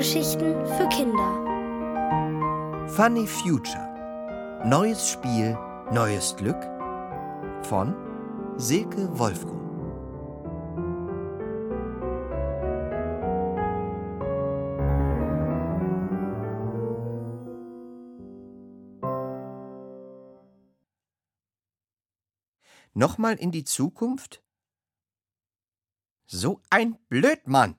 Hörgeschichten für Kinder. Funny Future. Neues Spiel, neues Glück von Silke Wolfrum. Nochmal in die Zukunft? So ein Blödmann!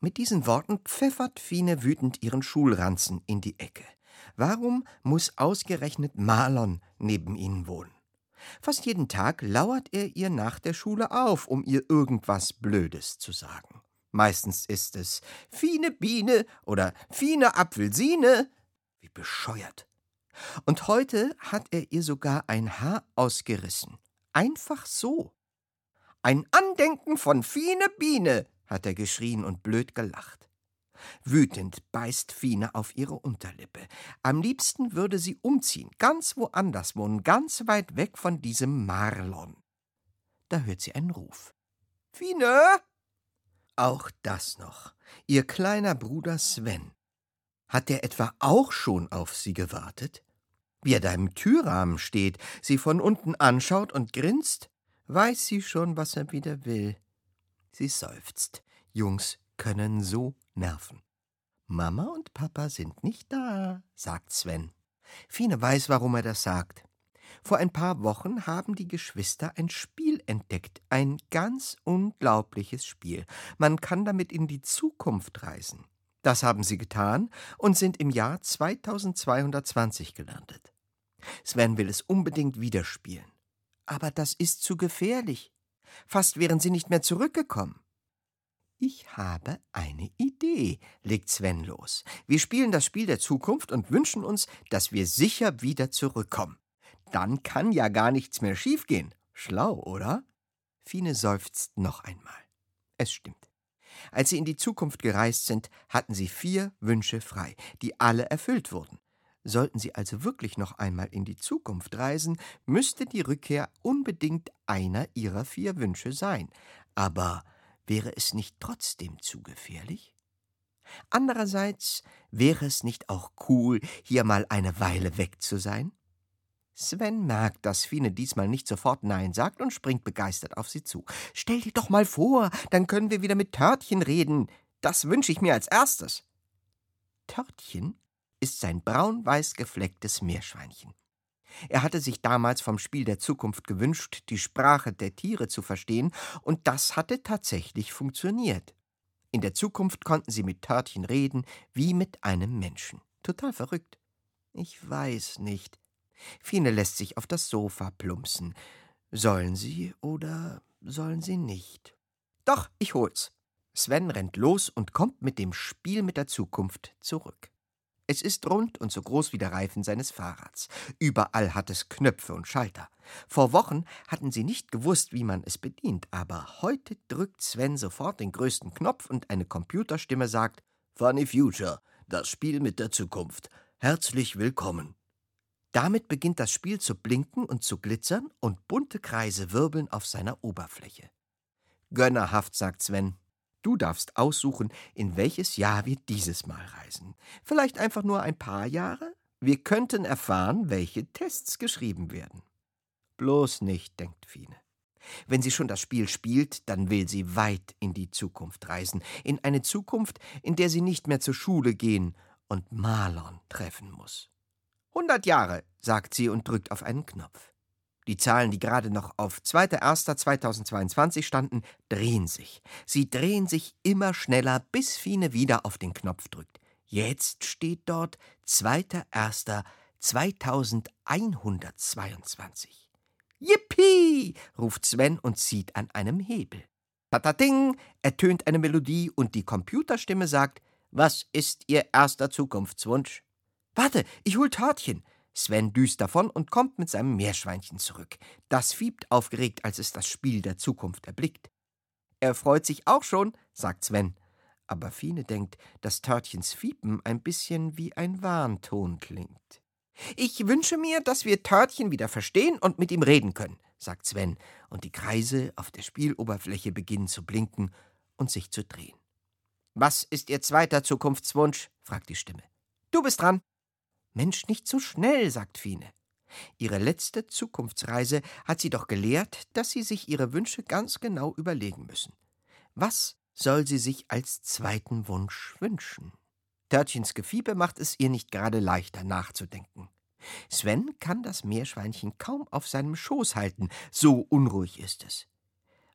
Mit diesen Worten pfeffert Fine wütend ihren Schulranzen in die Ecke. Warum muss ausgerechnet Marlon neben ihnen wohnen? Fast jeden Tag lauert er ihr nach der Schule auf, um ihr irgendwas Blödes zu sagen. Meistens ist es Fine Biene oder Fine Apfelsine. Wie bescheuert. Und heute hat er ihr sogar ein Haar ausgerissen. Einfach so. Ein Andenken von Fine Biene, hat er geschrien und blöd gelacht. Wütend beißt Fine auf ihre Unterlippe. Am liebsten würde sie umziehen, ganz woanders wohnen, ganz weit weg von diesem Marlon. Da hört sie einen Ruf. Fine! Auch das noch. Ihr kleiner Bruder Sven. Hat der etwa auch schon auf sie gewartet? Wie er da im Türrahmen steht, sie von unten anschaut und grinst, weiß sie schon, was er wieder will. Sie seufzt. Jungs können so nerven. Mama und Papa sind nicht da, sagt Sven. Fine weiß, warum er das sagt. Vor ein paar Wochen haben die Geschwister ein Spiel entdeckt, ein ganz unglaubliches Spiel. Man kann damit in die Zukunft reisen. Das haben sie getan und sind im Jahr 2220 gelandet. Sven will es unbedingt wieder spielen. Aber das ist zu gefährlich. Fast wären sie nicht mehr zurückgekommen. Ich habe eine Idee, legt Sven los. Wir spielen das Spiel der Zukunft und wünschen uns, dass wir sicher wieder zurückkommen. Dann kann ja gar nichts mehr schiefgehen. Schlau, oder? Fine seufzt noch einmal. Es stimmt. Als sie in die Zukunft gereist sind, hatten sie vier Wünsche frei, die alle erfüllt wurden. Sollten sie also wirklich noch einmal in die Zukunft reisen, müsste die Rückkehr unbedingt einer ihrer vier Wünsche sein. Aber wäre es nicht trotzdem zu gefährlich? Andererseits wäre es nicht auch cool, hier mal eine Weile weg zu sein? Sven merkt, dass Fine diesmal nicht sofort Nein sagt und springt begeistert auf sie zu. Stell dir doch mal vor, dann können wir wieder mit Törtchen reden. Das wünsche ich mir als erstes. Törtchen ist sein braun-weiß geflecktes Meerschweinchen. Er hatte sich damals vom Spiel der Zukunft gewünscht, die Sprache der Tiere zu verstehen, und das hatte tatsächlich funktioniert. In der Zukunft konnten sie mit Törtchen reden, wie mit einem Menschen. Total verrückt. Ich weiß nicht. Fine lässt sich auf das Sofa plumpsen. Sollen sie oder sollen sie nicht? Doch, ich hol's. Sven rennt los und kommt mit dem Spiel mit der Zukunft zurück. Es ist rund und so groß wie der Reifen seines Fahrrads. Überall hat es Knöpfe und Schalter. Vor Wochen hatten sie nicht gewusst, wie man es bedient, aber heute drückt Sven sofort den größten Knopf und eine Computerstimme sagt: Funny Future, das Spiel mit der Zukunft. Herzlich willkommen. Damit beginnt das Spiel zu blinken und zu glitzern und bunte Kreise wirbeln auf seiner Oberfläche. Gönnerhaft, sagt Sven. Du darfst aussuchen, in welches Jahr wir dieses Mal reisen. Vielleicht einfach nur ein paar Jahre? Wir könnten erfahren, welche Tests geschrieben werden. Bloß nicht, denkt Fine. Wenn sie schon das Spiel spielt, dann will sie weit in die Zukunft reisen, in eine Zukunft, in der sie nicht mehr zur Schule gehen und Marlon treffen muss. Hundert Jahre, sagt sie und drückt auf einen Knopf. Die Zahlen, die gerade noch auf 2.1.2022 standen, drehen sich. Sie drehen sich immer schneller, bis Fine wieder auf den Knopf drückt. Jetzt steht dort 2.1.2122. Yippie! ruft Sven und zieht an einem Hebel. Patating! ertönt eine Melodie und die Computerstimme sagt: Was ist Ihr erster Zukunftswunsch? Warte, ich hol Törtchen. Sven düst davon und kommt mit seinem Meerschweinchen zurück. Das fiebt aufgeregt, als es das Spiel der Zukunft erblickt. Er freut sich auch schon, sagt Sven. Aber Fine denkt, dass Törtchens Fiepen ein bisschen wie ein Warnton klingt. Ich wünsche mir, dass wir Törtchen wieder verstehen und mit ihm reden können, sagt Sven, und die Kreise auf der Spieloberfläche beginnen zu blinken und sich zu drehen. Was ist Ihr zweiter Zukunftswunsch? fragt die Stimme. Du bist dran. Mensch, nicht so schnell, sagt Fine. Ihre letzte Zukunftsreise hat sie doch gelehrt, dass sie sich ihre Wünsche ganz genau überlegen müssen. Was soll sie sich als zweiten Wunsch wünschen? Törtchens Gefiepe macht es ihr nicht gerade leichter nachzudenken. Sven kann das Meerschweinchen kaum auf seinem Schoß halten, so unruhig ist es.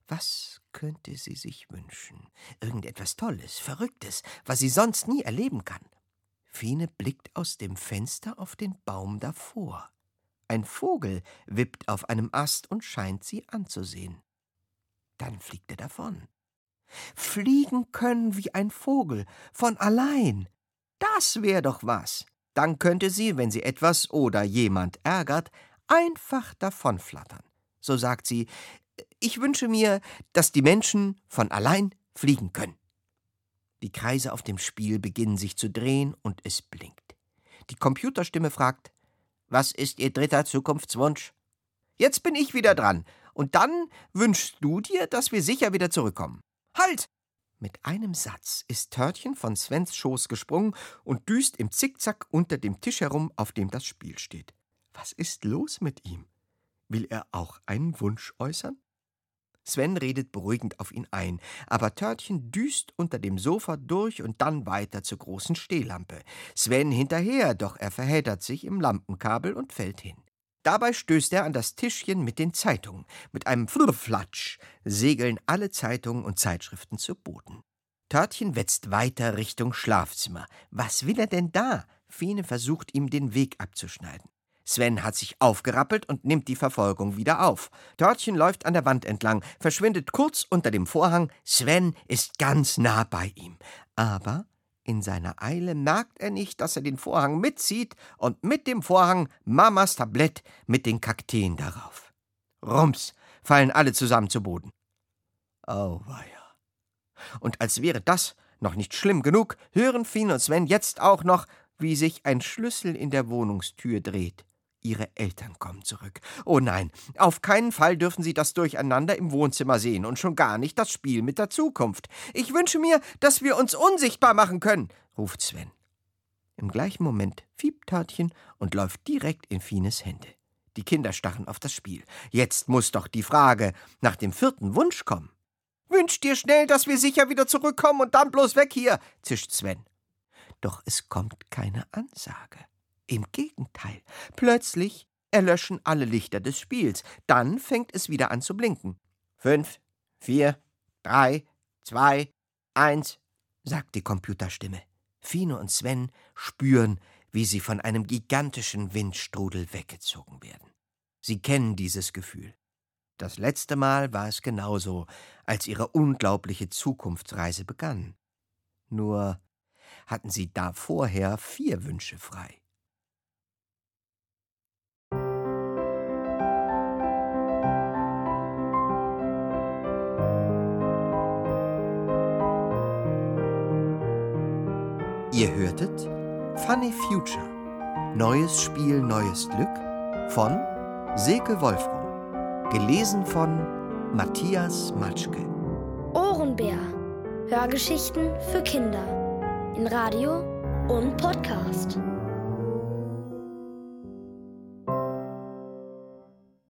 Was könnte sie sich wünschen? Irgendetwas Tolles, Verrücktes, was sie sonst nie erleben kann. Fine blickt aus dem Fenster auf den Baum davor. Ein Vogel wippt auf einem Ast und scheint sie anzusehen. Dann fliegt er davon. Fliegen können wie ein Vogel, von allein. Das wär doch was. Dann könnte sie, wenn sie etwas oder jemand ärgert, einfach davonflattern. So sagt sie, ich wünsche mir, dass die Menschen von allein fliegen können. Die Kreise auf dem Spiel beginnen sich zu drehen und es blinkt. Die Computerstimme fragt, was ist Ihr dritter Zukunftswunsch? Jetzt bin ich wieder dran. Und dann wünschst du dir, dass wir sicher wieder zurückkommen. Halt! Mit einem Satz ist Törtchen von Svens Schoß gesprungen und düst im Zickzack unter dem Tisch herum, auf dem das Spiel steht. Was ist los mit ihm? Will er auch einen Wunsch äußern? Sven redet beruhigend auf ihn ein, aber Törtchen düst unter dem Sofa durch und dann weiter zur großen Stehlampe. Sven hinterher, doch er verheddert sich im Lampenkabel und fällt hin. Dabei stößt er an das Tischchen mit den Zeitungen. Mit einem Flurflatsch segeln alle Zeitungen und Zeitschriften zu Boden. Törtchen wetzt weiter Richtung Schlafzimmer. Was will er denn da? Fine versucht ihm den Weg abzuschneiden. Sven hat sich aufgerappelt und nimmt die Verfolgung wieder auf. Törtchen läuft an der Wand entlang, verschwindet kurz unter dem Vorhang. Sven ist ganz nah bei ihm. Aber in seiner Eile merkt er nicht, dass er den Vorhang mitzieht und mit dem Vorhang Mamas Tablett mit den Kakteen darauf. Rums fallen alle zusammen zu Boden. Auweia. Und als wäre das noch nicht schlimm genug, hören Fien und Sven jetzt auch noch, wie sich ein Schlüssel in der Wohnungstür dreht. Ihre Eltern kommen zurück. Oh nein, auf keinen Fall dürfen Sie das Durcheinander im Wohnzimmer sehen und schon gar nicht das Spiel mit der Zukunft. Ich wünsche mir, dass wir uns unsichtbar machen können, ruft Sven. Im gleichen Moment fiebt Törtchen und läuft direkt in Fines Hände. Die Kinder starren auf das Spiel. Jetzt muss doch die Frage nach dem vierten Wunsch kommen. Wünsch dir schnell, dass wir sicher wieder zurückkommen und dann bloß weg hier, zischt Sven. Doch es kommt keine Ansage. Im Gegenteil, plötzlich erlöschen alle Lichter des Spiels. Dann fängt es wieder an zu blinken. Fünf, vier, drei, zwei, eins, sagt die Computerstimme. Fine und Sven spüren, wie sie von einem gigantischen Windstrudel weggezogen werden. Sie kennen dieses Gefühl. Das letzte Mal war es genauso, als ihre unglaubliche Zukunftsreise begann. Nur hatten sie da vorher vier Wünsche frei. Ihr hörtet Funny Future. Neues Spiel, neues Glück von Silke Wolfram. Gelesen von Matthias Matschke. Ohrenbär. Hörgeschichten für Kinder. In Radio und Podcast.